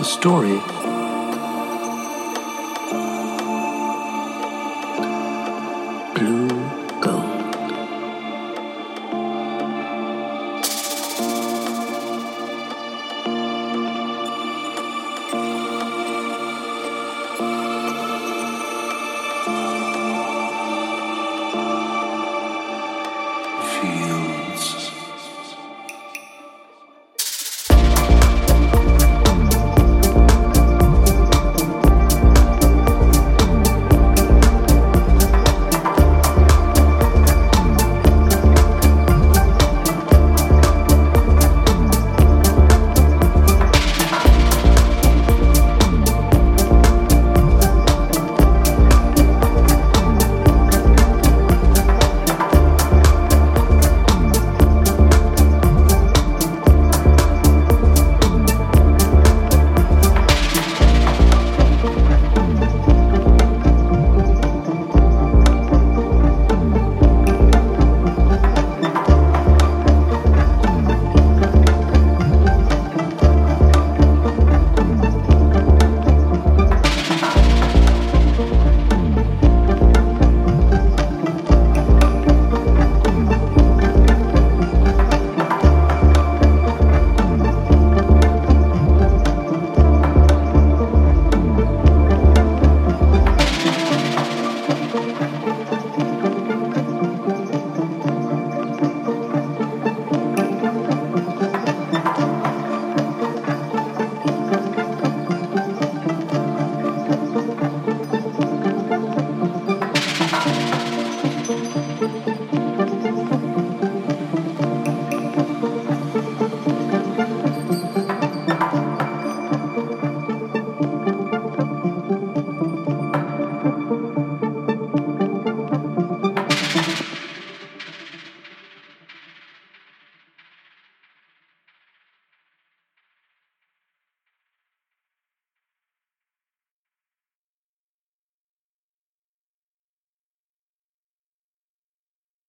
the story